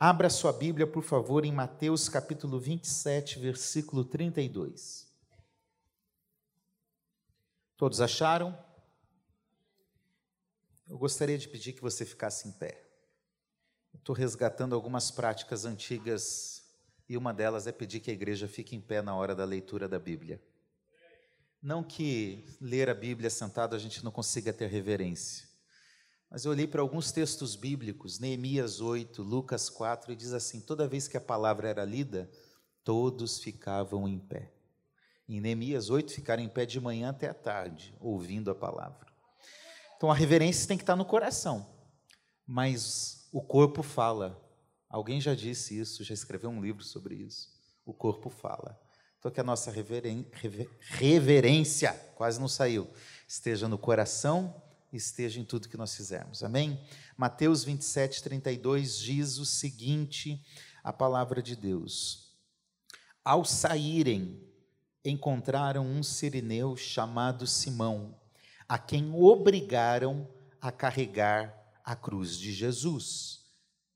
Abra sua Bíblia, por favor, em Mateus capítulo 27, versículo 32. Todos acharam? Eu gostaria de pedir que você ficasse em pé. Estou resgatando algumas práticas antigas e uma delas é pedir que a igreja fique em pé na hora da leitura da Bíblia. Não que ler a Bíblia sentado a gente não consiga ter reverência, mas eu olhei para alguns textos bíblicos, Neemias 8, Lucas 4, e diz assim: toda vez que a palavra era lida, todos ficavam em pé. Em Neemias 8, ficaram em pé de manhã até a tarde, ouvindo a palavra. Então a reverência tem que estar no coração, mas o corpo fala. Alguém já disse isso, já escreveu um livro sobre isso. O corpo fala. Então que a nossa reverência, quase não saiu, esteja no coração esteja em tudo que nós fizermos. Amém? Mateus 27, 32 diz o seguinte: a palavra de Deus. Ao saírem, encontraram um sirineu chamado Simão, a quem obrigaram a carregar a cruz de Jesus.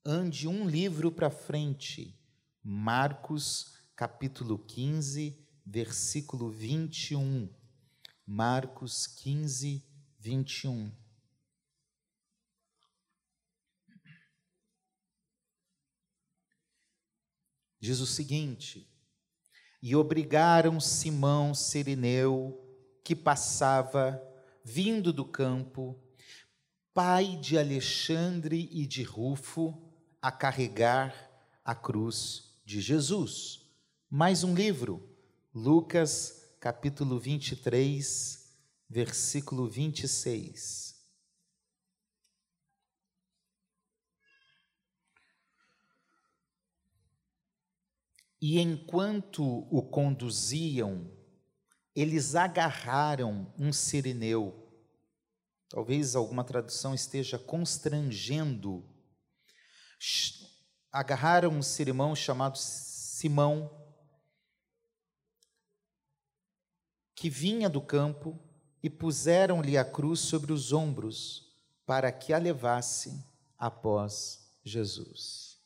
Ande um livro para frente, Marcos capítulo 15, versículo 21. Marcos 15, 21. Diz o seguinte: E obrigaram Simão Sirineu, que passava, vindo do campo, pai de Alexandre e de Rufo, a carregar a cruz de Jesus. Mais um livro, Lucas capítulo 23, versículo 26. E enquanto o conduziam, eles agarraram um sirineu. Talvez alguma tradução esteja constrangendo. Agarraram um sirimão chamado Simão, que vinha do campo e puseram-lhe a cruz sobre os ombros para que a levasse após Jesus.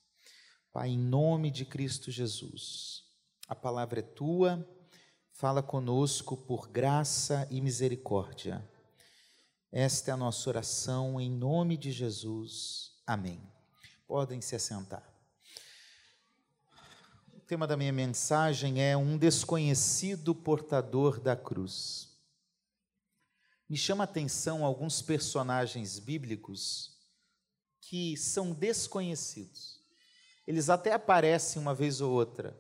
Pai, em nome de Cristo Jesus, a palavra é tua, fala conosco por graça e misericórdia. Esta é a nossa oração em nome de Jesus. Amém. Podem se assentar. O tema da minha mensagem é um desconhecido portador da cruz. Me chama a atenção alguns personagens bíblicos que são desconhecidos. Eles até aparecem uma vez ou outra,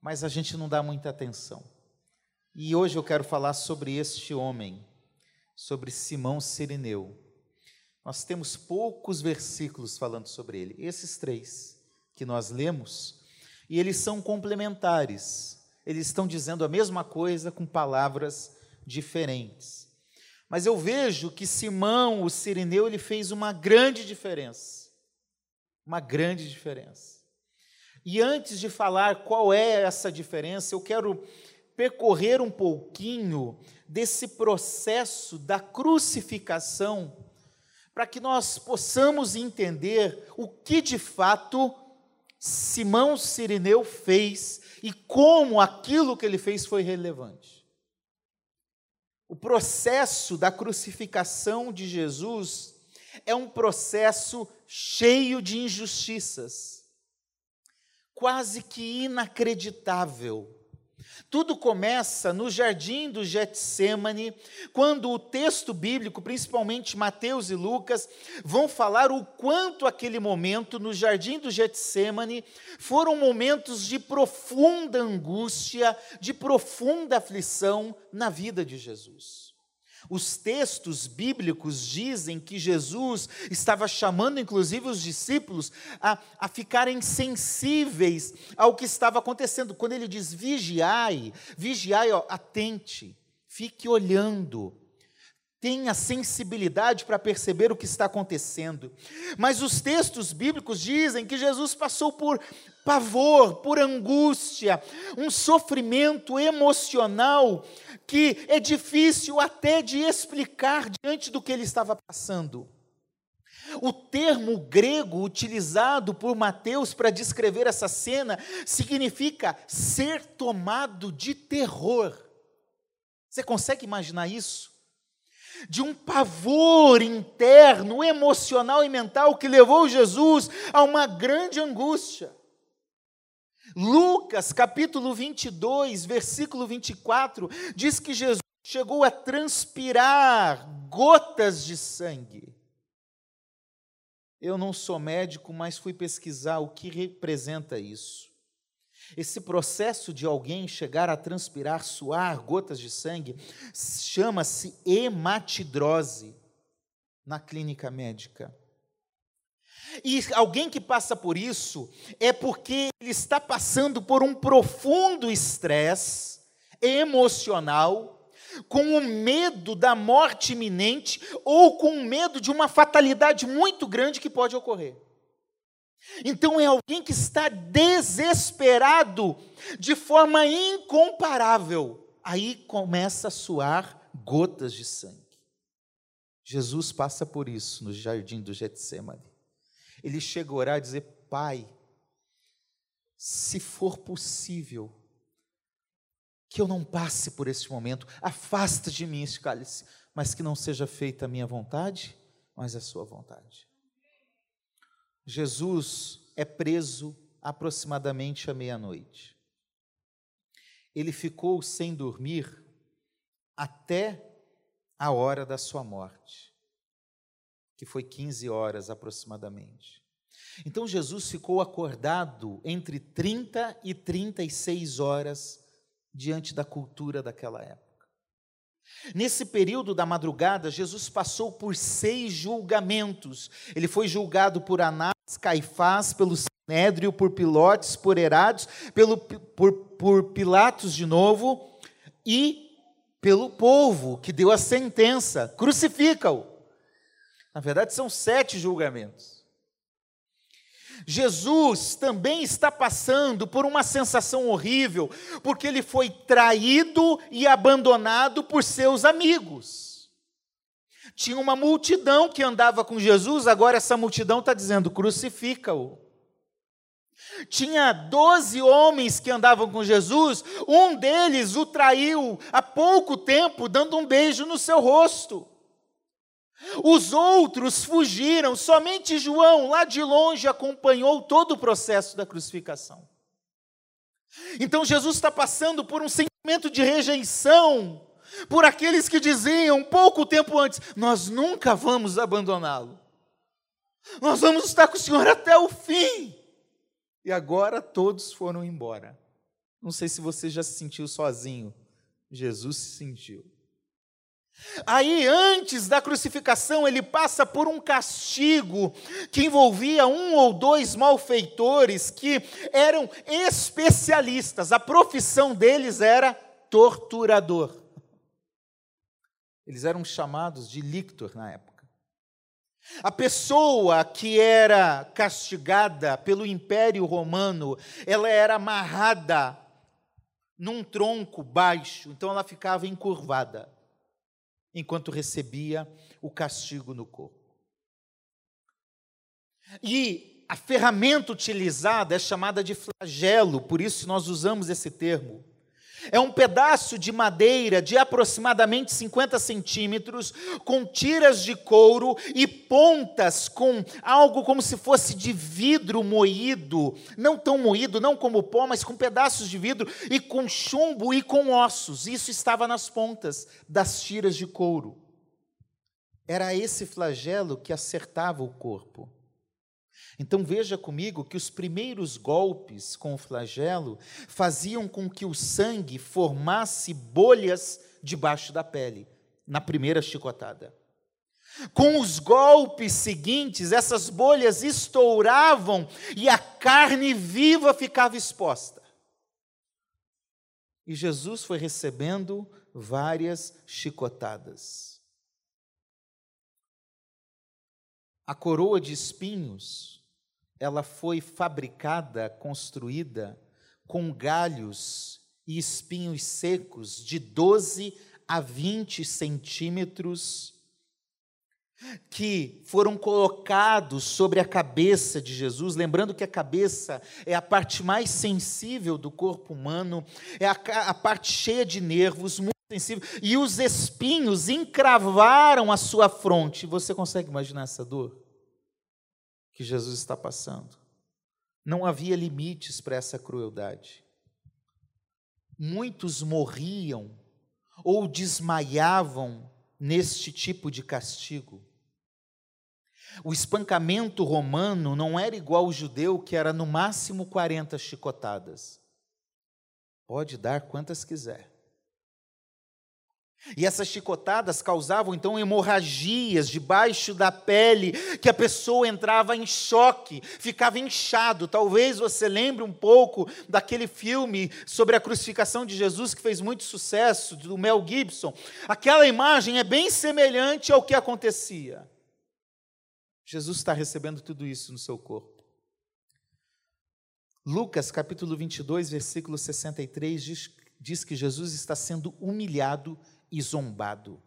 mas a gente não dá muita atenção. E hoje eu quero falar sobre este homem, sobre Simão Sirineu. Nós temos poucos versículos falando sobre ele, esses três que nós lemos, e eles são complementares. Eles estão dizendo a mesma coisa com palavras diferentes. Mas eu vejo que Simão, o sirineu, ele fez uma grande diferença. Uma grande diferença. E antes de falar qual é essa diferença, eu quero percorrer um pouquinho desse processo da crucificação, para que nós possamos entender o que de fato Simão Sirineu fez e como aquilo que ele fez foi relevante. O processo da crucificação de Jesus é um processo cheio de injustiças, quase que inacreditável. Tudo começa no jardim do Getsemane, quando o texto bíblico, principalmente Mateus e Lucas, vão falar o quanto aquele momento no jardim do Getsemane foram momentos de profunda angústia, de profunda aflição na vida de Jesus. Os textos bíblicos dizem que Jesus estava chamando, inclusive, os discípulos a, a ficarem sensíveis ao que estava acontecendo. Quando ele diz vigiai, vigiai, ó, atente, fique olhando, tenha sensibilidade para perceber o que está acontecendo. Mas os textos bíblicos dizem que Jesus passou por pavor, por angústia, um sofrimento emocional que é difícil até de explicar diante do que ele estava passando. O termo grego utilizado por Mateus para descrever essa cena significa ser tomado de terror. Você consegue imaginar isso? De um pavor interno, emocional e mental que levou Jesus a uma grande angústia. Lucas, capítulo 22, versículo 24, diz que Jesus chegou a transpirar gotas de sangue. Eu não sou médico, mas fui pesquisar o que representa isso. Esse processo de alguém chegar a transpirar, suar gotas de sangue, chama-se hematidrose na clínica médica. E alguém que passa por isso é porque ele está passando por um profundo estresse emocional, com o medo da morte iminente ou com o medo de uma fatalidade muito grande que pode ocorrer. Então é alguém que está desesperado de forma incomparável. Aí começa a suar gotas de sangue. Jesus passa por isso no jardim do Getsemane ele chega a orar e dizer: Pai, se for possível, que eu não passe por esse momento, afasta de mim esse cálice, mas que não seja feita a minha vontade, mas a sua vontade. Jesus é preso aproximadamente à meia-noite. Ele ficou sem dormir até a hora da sua morte que foi 15 horas aproximadamente. Então Jesus ficou acordado entre 30 e 36 horas diante da cultura daquela época. Nesse período da madrugada, Jesus passou por seis julgamentos. Ele foi julgado por Anás, Caifás, pelo Sinédrio, por Pilotes, por Herodes, pelo, por, por Pilatos de novo e pelo povo que deu a sentença: crucifica-o. Na verdade, são sete julgamentos. Jesus também está passando por uma sensação horrível, porque ele foi traído e abandonado por seus amigos. Tinha uma multidão que andava com Jesus, agora essa multidão está dizendo: crucifica-o. Tinha doze homens que andavam com Jesus, um deles o traiu há pouco tempo, dando um beijo no seu rosto. Os outros fugiram, somente João, lá de longe, acompanhou todo o processo da crucificação. Então Jesus está passando por um sentimento de rejeição por aqueles que diziam pouco tempo antes: Nós nunca vamos abandoná-lo, nós vamos estar com o Senhor até o fim. E agora todos foram embora. Não sei se você já se sentiu sozinho, Jesus se sentiu. Aí, antes da crucificação, ele passa por um castigo que envolvia um ou dois malfeitores que eram especialistas, a profissão deles era torturador. Eles eram chamados de lictor na época. A pessoa que era castigada pelo Império Romano, ela era amarrada num tronco baixo, então ela ficava encurvada enquanto recebia o castigo no corpo. E a ferramenta utilizada é chamada de flagelo, por isso nós usamos esse termo. É um pedaço de madeira de aproximadamente 50 centímetros, com tiras de couro e pontas com algo como se fosse de vidro moído, não tão moído, não como pó, mas com pedaços de vidro e com chumbo e com ossos. Isso estava nas pontas das tiras de couro. Era esse flagelo que acertava o corpo. Então veja comigo que os primeiros golpes com o flagelo faziam com que o sangue formasse bolhas debaixo da pele, na primeira chicotada. Com os golpes seguintes, essas bolhas estouravam e a carne viva ficava exposta. E Jesus foi recebendo várias chicotadas. A coroa de espinhos ela foi fabricada, construída com galhos e espinhos secos de 12 a 20 centímetros que foram colocados sobre a cabeça de Jesus, lembrando que a cabeça é a parte mais sensível do corpo humano, é a, a parte cheia de nervos, sensível, e os espinhos encravaram a sua fronte. Você consegue imaginar essa dor que Jesus está passando? Não havia limites para essa crueldade. Muitos morriam ou desmaiavam neste tipo de castigo. O espancamento romano não era igual ao judeu, que era no máximo 40 chicotadas. Pode dar quantas quiser. E essas chicotadas causavam então hemorragias debaixo da pele, que a pessoa entrava em choque, ficava inchado. Talvez você lembre um pouco daquele filme sobre a crucificação de Jesus que fez muito sucesso, do Mel Gibson. Aquela imagem é bem semelhante ao que acontecia. Jesus está recebendo tudo isso no seu corpo. Lucas capítulo 22, versículo 63 diz, diz que Jesus está sendo humilhado e zombado.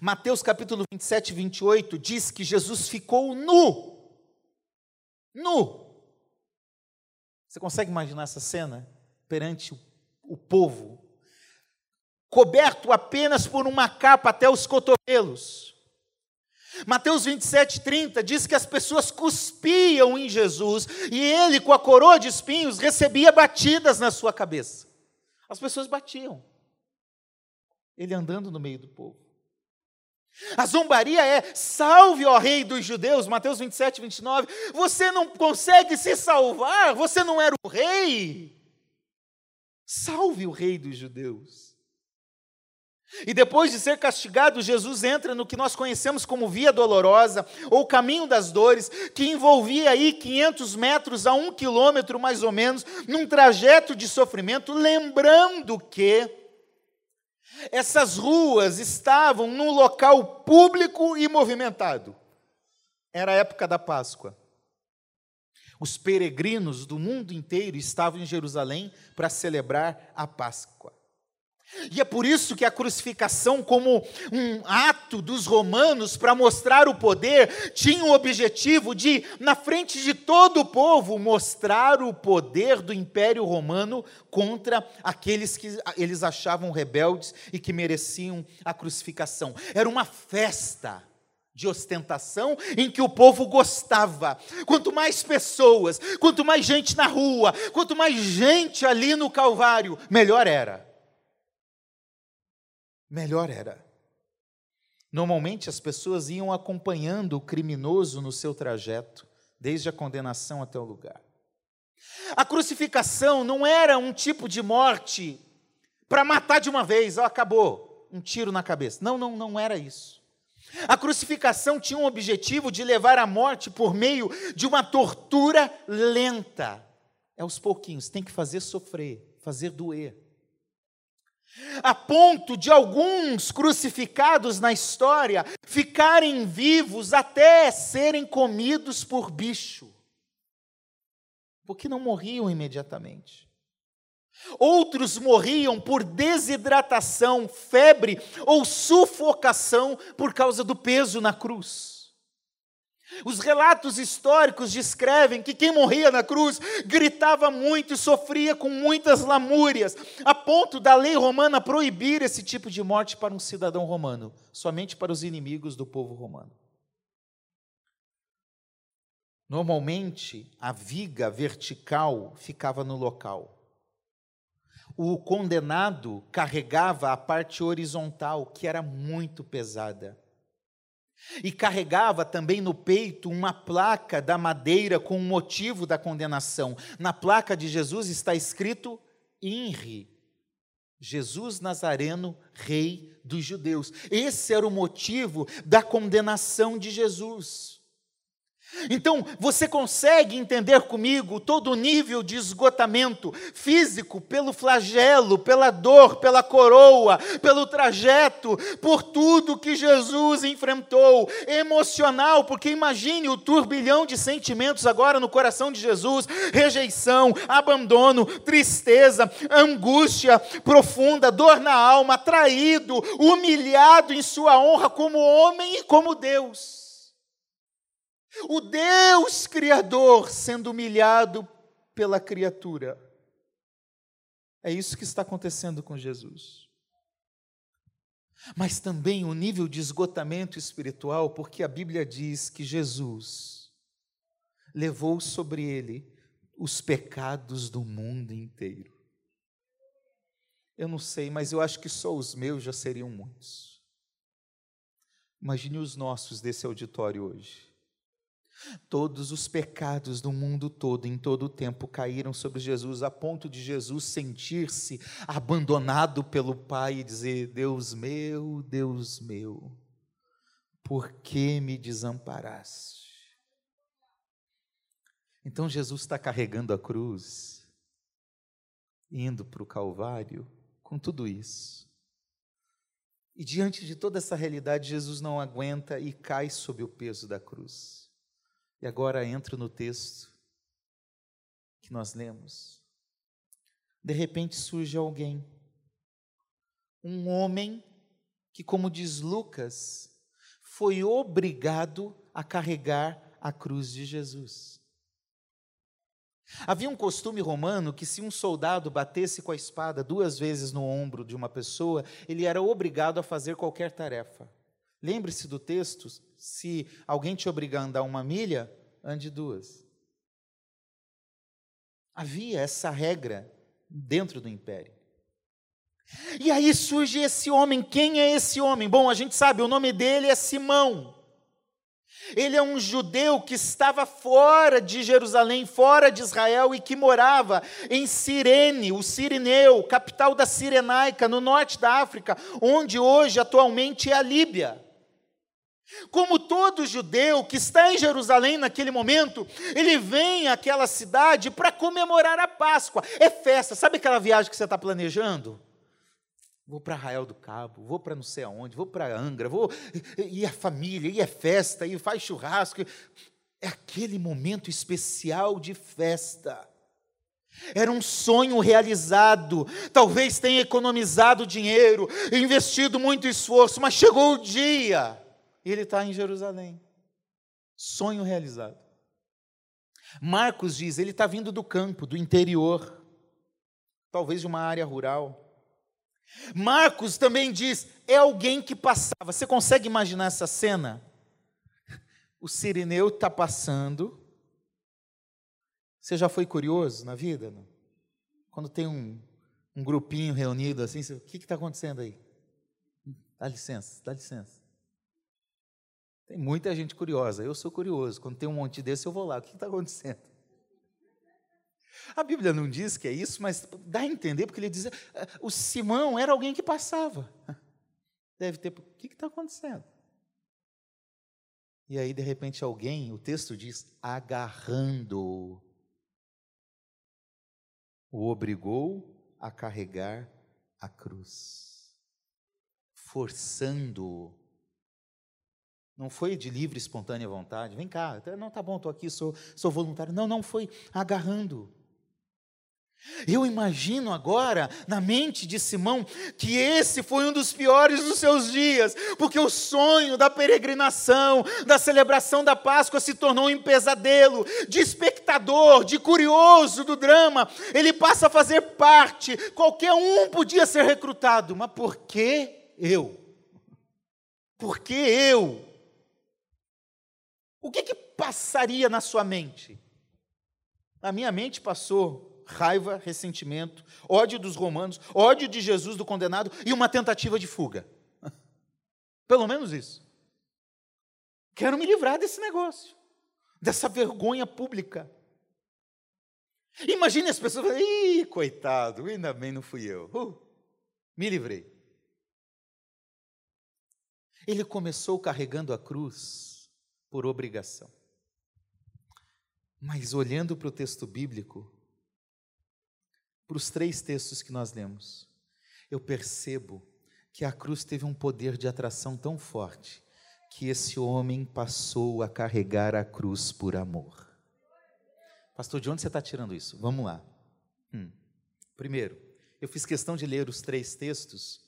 Mateus capítulo 27, 28 diz que Jesus ficou nu. Nu. Você consegue imaginar essa cena perante o, o povo? Coberto apenas por uma capa até os cotovelos. Mateus 27, 30 diz que as pessoas cuspiam em Jesus e ele, com a coroa de espinhos, recebia batidas na sua cabeça. As pessoas batiam ele andando no meio do povo. A zombaria é: salve, ó rei dos judeus, Mateus 27, 29. Você não consegue se salvar, você não era o rei. Salve o rei dos judeus. E depois de ser castigado, Jesus entra no que nós conhecemos como via dolorosa, ou caminho das dores, que envolvia aí 500 metros a um quilômetro mais ou menos, num trajeto de sofrimento, lembrando que essas ruas estavam num local público e movimentado. Era a época da Páscoa. Os peregrinos do mundo inteiro estavam em Jerusalém para celebrar a Páscoa. E é por isso que a crucificação, como um ato dos romanos para mostrar o poder, tinha o objetivo de, na frente de todo o povo, mostrar o poder do Império Romano contra aqueles que eles achavam rebeldes e que mereciam a crucificação. Era uma festa de ostentação em que o povo gostava. Quanto mais pessoas, quanto mais gente na rua, quanto mais gente ali no Calvário, melhor era melhor era. Normalmente as pessoas iam acompanhando o criminoso no seu trajeto, desde a condenação até o lugar. A crucificação não era um tipo de morte para matar de uma vez, ó, acabou, um tiro na cabeça. Não, não, não era isso. A crucificação tinha um objetivo de levar à morte por meio de uma tortura lenta. É aos pouquinhos, tem que fazer sofrer, fazer doer a ponto de alguns crucificados na história ficarem vivos até serem comidos por bicho, porque não morriam imediatamente. Outros morriam por desidratação, febre ou sufocação por causa do peso na cruz. Os relatos históricos descrevem que quem morria na cruz gritava muito e sofria com muitas lamúrias, a ponto da lei romana proibir esse tipo de morte para um cidadão romano, somente para os inimigos do povo romano. Normalmente, a viga vertical ficava no local. O condenado carregava a parte horizontal, que era muito pesada. E carregava também no peito uma placa da madeira com o motivo da condenação. Na placa de Jesus está escrito INRI, Jesus Nazareno, Rei dos Judeus. Esse era o motivo da condenação de Jesus. Então, você consegue entender comigo todo o nível de esgotamento físico pelo flagelo, pela dor, pela coroa, pelo trajeto, por tudo que Jesus enfrentou, emocional, porque imagine o turbilhão de sentimentos agora no coração de Jesus: rejeição, abandono, tristeza, angústia profunda, dor na alma, traído, humilhado em sua honra como homem e como Deus. O Deus Criador sendo humilhado pela criatura. É isso que está acontecendo com Jesus. Mas também o nível de esgotamento espiritual, porque a Bíblia diz que Jesus levou sobre ele os pecados do mundo inteiro. Eu não sei, mas eu acho que só os meus já seriam muitos. Imagine os nossos desse auditório hoje. Todos os pecados do mundo todo, em todo o tempo, caíram sobre Jesus, a ponto de Jesus sentir-se abandonado pelo Pai e dizer: Deus meu, Deus meu, por que me desamparaste? Então Jesus está carregando a cruz, indo para o Calvário, com tudo isso. E diante de toda essa realidade, Jesus não aguenta e cai sob o peso da cruz. E agora entro no texto que nós lemos. De repente surge alguém, um homem que, como diz Lucas, foi obrigado a carregar a cruz de Jesus. Havia um costume romano que, se um soldado batesse com a espada duas vezes no ombro de uma pessoa, ele era obrigado a fazer qualquer tarefa. Lembre-se do texto: se alguém te obrigar a andar uma milha, ande duas. Havia essa regra dentro do império. E aí surge esse homem. Quem é esse homem? Bom, a gente sabe, o nome dele é Simão. Ele é um judeu que estava fora de Jerusalém, fora de Israel e que morava em Cirene, o Sirineu, capital da Cirenaica, no norte da África, onde hoje atualmente é a Líbia. Como todo judeu que está em Jerusalém naquele momento, ele vem àquela cidade para comemorar a Páscoa. É festa. Sabe aquela viagem que você está planejando? Vou para Arraial do Cabo, vou para não sei aonde, vou para Angra, vou. E a família, e é festa, e faz churrasco. É aquele momento especial de festa. Era um sonho realizado. Talvez tenha economizado dinheiro, investido muito esforço, mas chegou o dia e ele está em Jerusalém. Sonho realizado. Marcos diz, ele está vindo do campo, do interior, talvez de uma área rural. Marcos também diz, é alguém que passava. Você consegue imaginar essa cena? O sirineu está passando. Você já foi curioso na vida? Não? Quando tem um, um grupinho reunido assim, você, o que está acontecendo aí? Dá licença, dá licença. Tem muita gente curiosa. Eu sou curioso. Quando tem um monte desse, eu vou lá. O que está acontecendo? A Bíblia não diz que é isso, mas dá a entender, porque ele diz: ah, o Simão era alguém que passava. Deve ter. O que está acontecendo? E aí, de repente, alguém, o texto diz, agarrando, o obrigou a carregar a cruz, forçando-o não foi de livre, espontânea vontade. Vem cá, não tá bom, estou aqui, sou, sou voluntário. Não, não foi agarrando. Eu imagino agora, na mente de Simão, que esse foi um dos piores dos seus dias, porque o sonho da peregrinação, da celebração da Páscoa se tornou um pesadelo, de espectador, de curioso do drama, ele passa a fazer parte, qualquer um podia ser recrutado, mas por que eu? Por que eu? O que, que passaria na sua mente? Na minha mente passou raiva, ressentimento, ódio dos romanos, ódio de Jesus do condenado e uma tentativa de fuga. Pelo menos isso. Quero me livrar desse negócio, dessa vergonha pública. Imagine as pessoas falando, ih, coitado, ainda bem não fui eu. Uh, me livrei. Ele começou carregando a cruz por obrigação. Mas olhando para o texto bíblico, para os três textos que nós lemos, eu percebo que a cruz teve um poder de atração tão forte que esse homem passou a carregar a cruz por amor. Pastor, de onde você está tirando isso? Vamos lá. Hum. Primeiro, eu fiz questão de ler os três textos,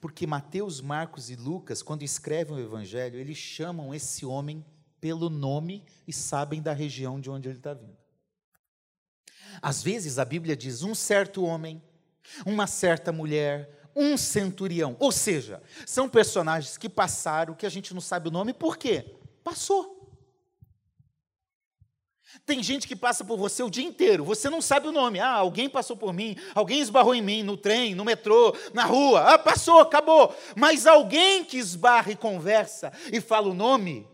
porque Mateus, Marcos e Lucas, quando escrevem o Evangelho, eles chamam esse homem pelo nome e sabem da região de onde ele está vindo. Às vezes a Bíblia diz um certo homem, uma certa mulher, um centurião. Ou seja, são personagens que passaram, que a gente não sabe o nome, por quê? Passou. Tem gente que passa por você o dia inteiro, você não sabe o nome. Ah, alguém passou por mim, alguém esbarrou em mim no trem, no metrô, na rua. Ah, passou, acabou. Mas alguém que esbarra e conversa e fala o nome,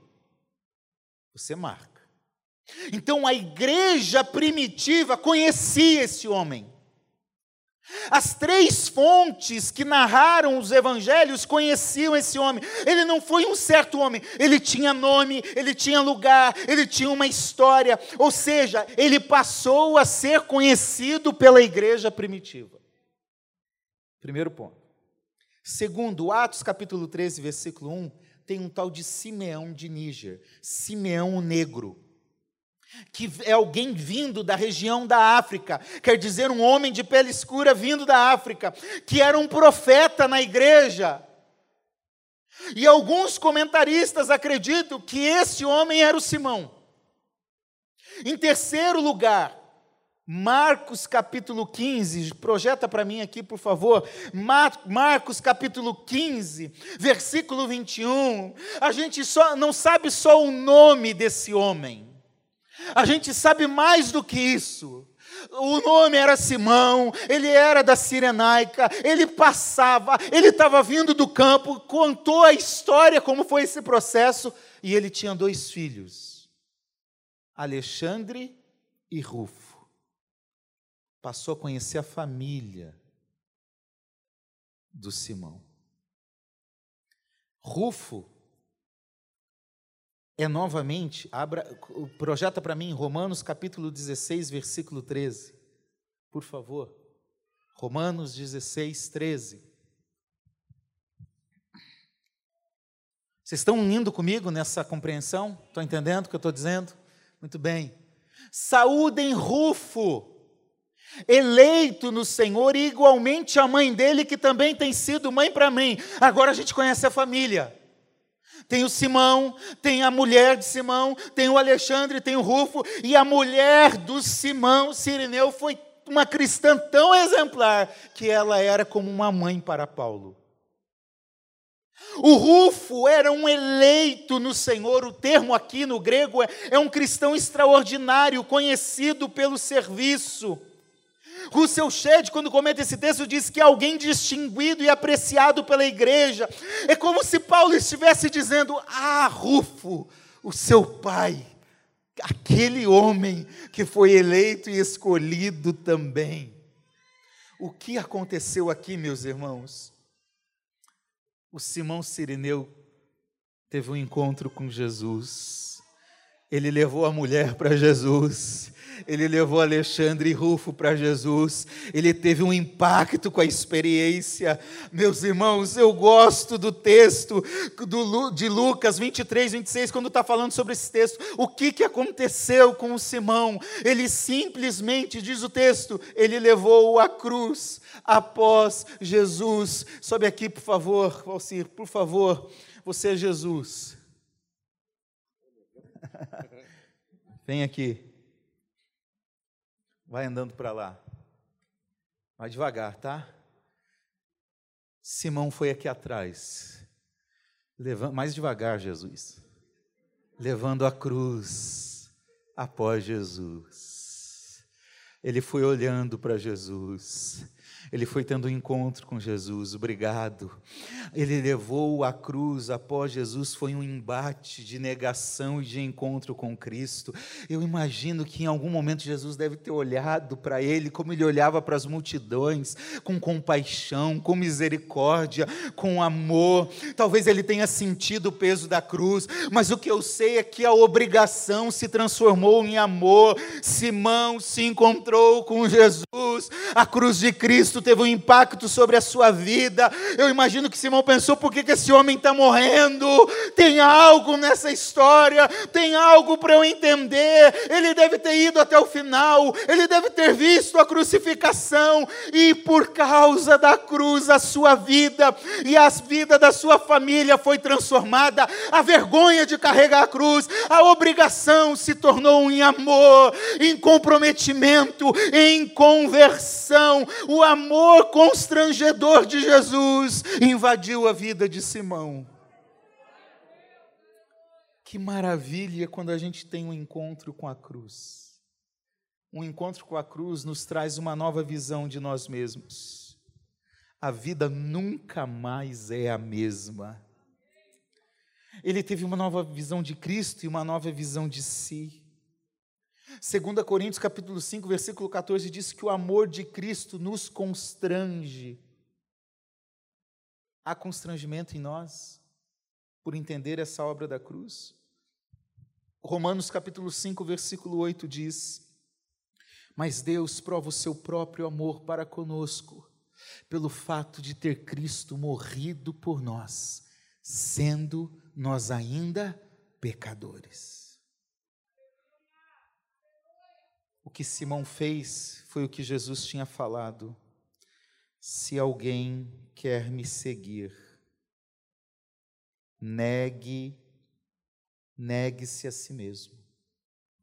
você marca. Então a igreja primitiva conhecia esse homem. As três fontes que narraram os evangelhos conheciam esse homem. Ele não foi um certo homem, ele tinha nome, ele tinha lugar, ele tinha uma história. Ou seja, ele passou a ser conhecido pela igreja primitiva. Primeiro ponto. Segundo, Atos capítulo 13, versículo 1, tem um tal de Simeão de Níger, Simeão o Negro que é alguém vindo da região da África, quer dizer, um homem de pele escura vindo da África, que era um profeta na igreja. E alguns comentaristas acreditam que esse homem era o Simão. Em terceiro lugar, Marcos capítulo 15, projeta para mim aqui, por favor. Mar Marcos capítulo 15, versículo 21. A gente só não sabe só o nome desse homem. A gente sabe mais do que isso. O nome era Simão, ele era da Sirenaica, ele passava, ele estava vindo do campo, contou a história, como foi esse processo, e ele tinha dois filhos, Alexandre e Rufo. Passou a conhecer a família do Simão. Rufo é novamente, abra, projeta para mim Romanos capítulo 16, versículo 13. Por favor. Romanos 16, 13. Vocês estão indo comigo nessa compreensão? Estão entendendo o que eu estou dizendo? Muito bem. Saúdem Rufo, eleito no Senhor, e igualmente a mãe dele, que também tem sido mãe para mim. Agora a gente conhece a família. Tem o Simão, tem a mulher de Simão, tem o Alexandre, tem o Rufo, e a mulher do Simão, Sirineu, foi uma cristã tão exemplar que ela era como uma mãe para Paulo. O Rufo era um eleito no Senhor, o termo aqui no grego é, é um cristão extraordinário, conhecido pelo serviço. Russell Shedd, quando comenta esse texto, diz que é alguém distinguido e apreciado pela igreja. É como se Paulo estivesse dizendo: Ah, Rufo, o seu pai, aquele homem que foi eleito e escolhido também. O que aconteceu aqui, meus irmãos? O Simão Sirineu teve um encontro com Jesus. Ele levou a mulher para Jesus ele levou Alexandre e Rufo para Jesus, ele teve um impacto com a experiência. Meus irmãos, eu gosto do texto do, de Lucas 23, 26, quando está falando sobre esse texto. O que, que aconteceu com o Simão? Ele simplesmente, diz o texto, ele levou a cruz após Jesus. Sobe aqui, por favor, Valcir, por favor, você é Jesus. Vem aqui. Vai andando para lá. Vai devagar, tá? Simão foi aqui atrás. Levando, mais devagar, Jesus. Levando a cruz após Jesus. Ele foi olhando para Jesus. Ele foi tendo um encontro com Jesus, obrigado. Ele levou a cruz após Jesus, foi um embate de negação e de encontro com Cristo. Eu imagino que em algum momento Jesus deve ter olhado para ele, como ele olhava para as multidões, com compaixão, com misericórdia, com amor. Talvez ele tenha sentido o peso da cruz, mas o que eu sei é que a obrigação se transformou em amor. Simão se encontrou com Jesus, a cruz de Cristo Cristo teve um impacto sobre a sua vida. Eu imagino que Simão pensou: por que, que esse homem está morrendo? Tem algo nessa história, tem algo para eu entender. Ele deve ter ido até o final, ele deve ter visto a crucificação, e por causa da cruz, a sua vida e a vida da sua família foi transformada. A vergonha de carregar a cruz, a obrigação se tornou em amor, em comprometimento, em conversão. O amor amor constrangedor de Jesus invadiu a vida de Simão. Que maravilha quando a gente tem um encontro com a cruz. Um encontro com a cruz nos traz uma nova visão de nós mesmos. A vida nunca mais é a mesma. Ele teve uma nova visão de Cristo e uma nova visão de si. 2 Coríntios capítulo 5, versículo 14 diz que o amor de Cristo nos constrange. Há constrangimento em nós por entender essa obra da cruz? Romanos capítulo 5, versículo 8 diz: Mas Deus prova o seu próprio amor para conosco, pelo fato de ter Cristo morrido por nós, sendo nós ainda pecadores. O que Simão fez foi o que Jesus tinha falado. Se alguém quer me seguir, negue, negue-se a si mesmo.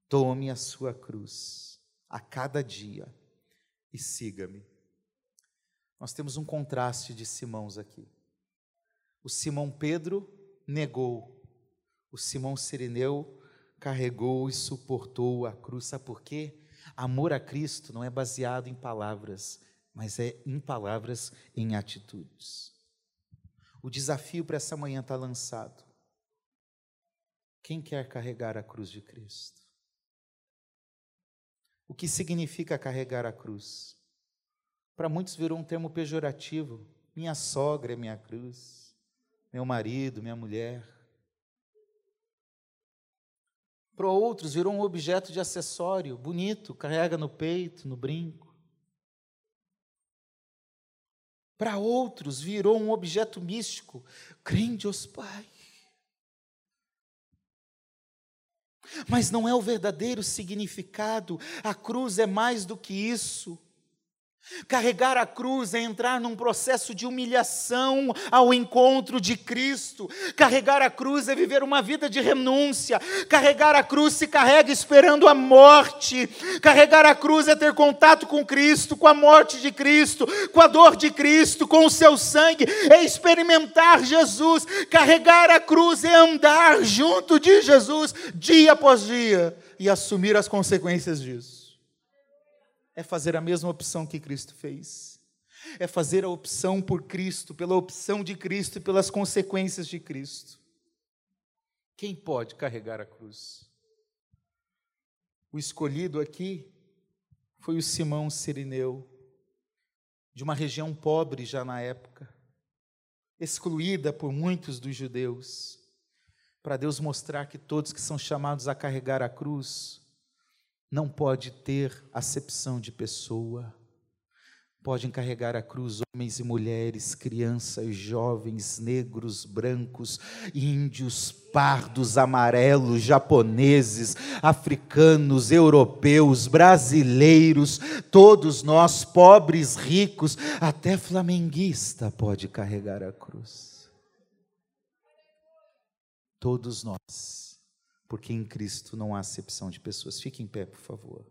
Tome a sua cruz a cada dia e siga-me. Nós temos um contraste de Simãos aqui. O Simão Pedro negou, o Simão Sirineu carregou e suportou a cruz. Sabe por quê? Amor a Cristo não é baseado em palavras, mas é em palavras, em atitudes. O desafio para essa manhã está lançado. Quem quer carregar a cruz de Cristo? O que significa carregar a cruz? Para muitos virou um termo pejorativo. Minha sogra é minha cruz, meu marido, minha mulher. Para outros, virou um objeto de acessório, bonito, carrega no peito, no brinco. Para outros, virou um objeto místico, crente Pai. Mas não é o verdadeiro significado, a cruz é mais do que isso. Carregar a cruz é entrar num processo de humilhação ao encontro de Cristo. Carregar a cruz é viver uma vida de renúncia. Carregar a cruz se carrega esperando a morte. Carregar a cruz é ter contato com Cristo, com a morte de Cristo, com a dor de Cristo, com o seu sangue. É experimentar Jesus. Carregar a cruz é andar junto de Jesus dia após dia e assumir as consequências disso é fazer a mesma opção que Cristo fez. É fazer a opção por Cristo, pela opção de Cristo e pelas consequências de Cristo. Quem pode carregar a cruz? O escolhido aqui foi o Simão Sirineu, de uma região pobre já na época, excluída por muitos dos judeus, para Deus mostrar que todos que são chamados a carregar a cruz não pode ter acepção de pessoa. Pode encarregar a cruz homens e mulheres, crianças, jovens, negros, brancos, índios, pardos, amarelos, japoneses, africanos, europeus, brasileiros, todos nós, pobres, ricos, até flamenguista pode carregar a cruz. Todos nós porque em Cristo não há acepção de pessoas. Fique em pé, por favor.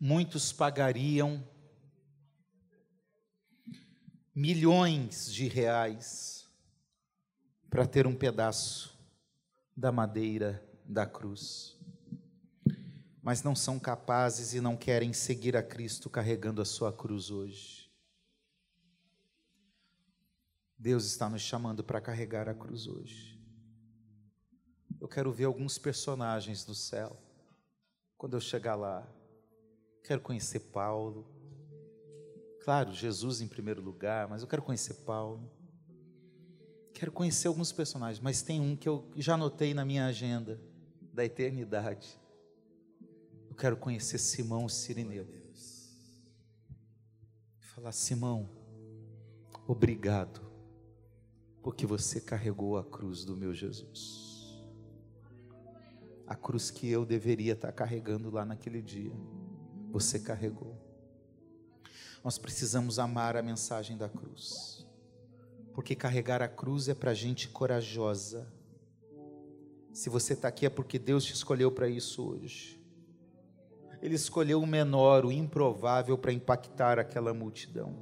Muitos pagariam milhões de reais para ter um pedaço da madeira da cruz. Mas não são capazes e não querem seguir a Cristo carregando a sua cruz hoje. Deus está nos chamando para carregar a cruz hoje. Eu quero ver alguns personagens do céu. Quando eu chegar lá, quero conhecer Paulo. Claro, Jesus em primeiro lugar, mas eu quero conhecer Paulo. Quero conhecer alguns personagens, mas tem um que eu já anotei na minha agenda da eternidade. Quero conhecer Simão Sirineu. Falar, Simão, obrigado, porque você carregou a cruz do meu Jesus. A cruz que eu deveria estar carregando lá naquele dia, você carregou. Nós precisamos amar a mensagem da cruz porque carregar a cruz é para gente corajosa. Se você está aqui é porque Deus te escolheu para isso hoje. Ele escolheu o menor, o improvável, para impactar aquela multidão.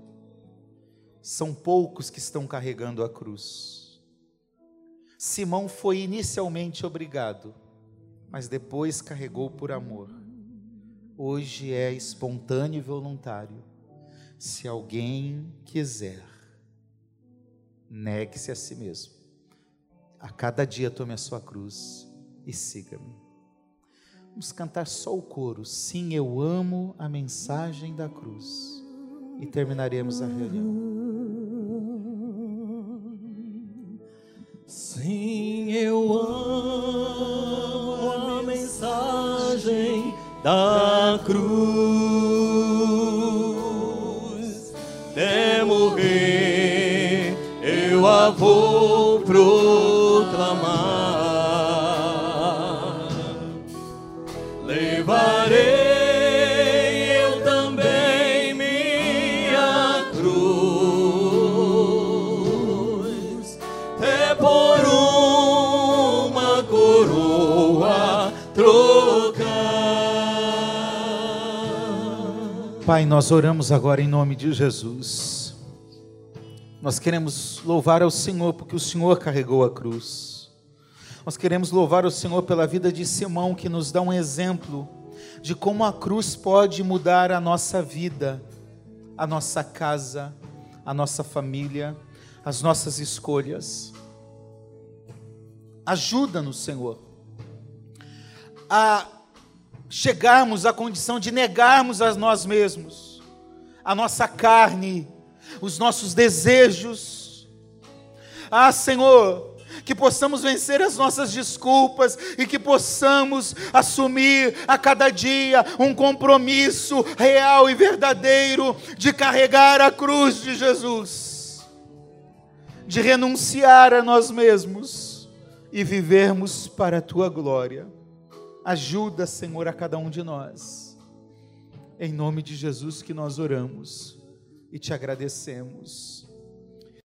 São poucos que estão carregando a cruz. Simão foi inicialmente obrigado, mas depois carregou por amor. Hoje é espontâneo e voluntário. Se alguém quiser Negue-se a si mesmo. A cada dia tome a sua cruz e siga-me. Vamos cantar só o coro. Sim, eu amo a mensagem da cruz. E terminaremos a reunião. Sim, eu amo a mensagem da cruz. Pai, nós oramos agora em nome de Jesus. Nós queremos louvar ao Senhor porque o Senhor carregou a cruz. Nós queremos louvar o Senhor pela vida de Simão, que nos dá um exemplo de como a cruz pode mudar a nossa vida, a nossa casa, a nossa família, as nossas escolhas. Ajuda-nos, Senhor, a chegarmos à condição de negarmos a nós mesmos, a nossa carne, os nossos desejos. Ah, Senhor, que possamos vencer as nossas desculpas e que possamos assumir a cada dia um compromisso real e verdadeiro de carregar a cruz de Jesus, de renunciar a nós mesmos e vivermos para a tua glória. Ajuda, Senhor, a cada um de nós. Em nome de Jesus que nós oramos e te agradecemos.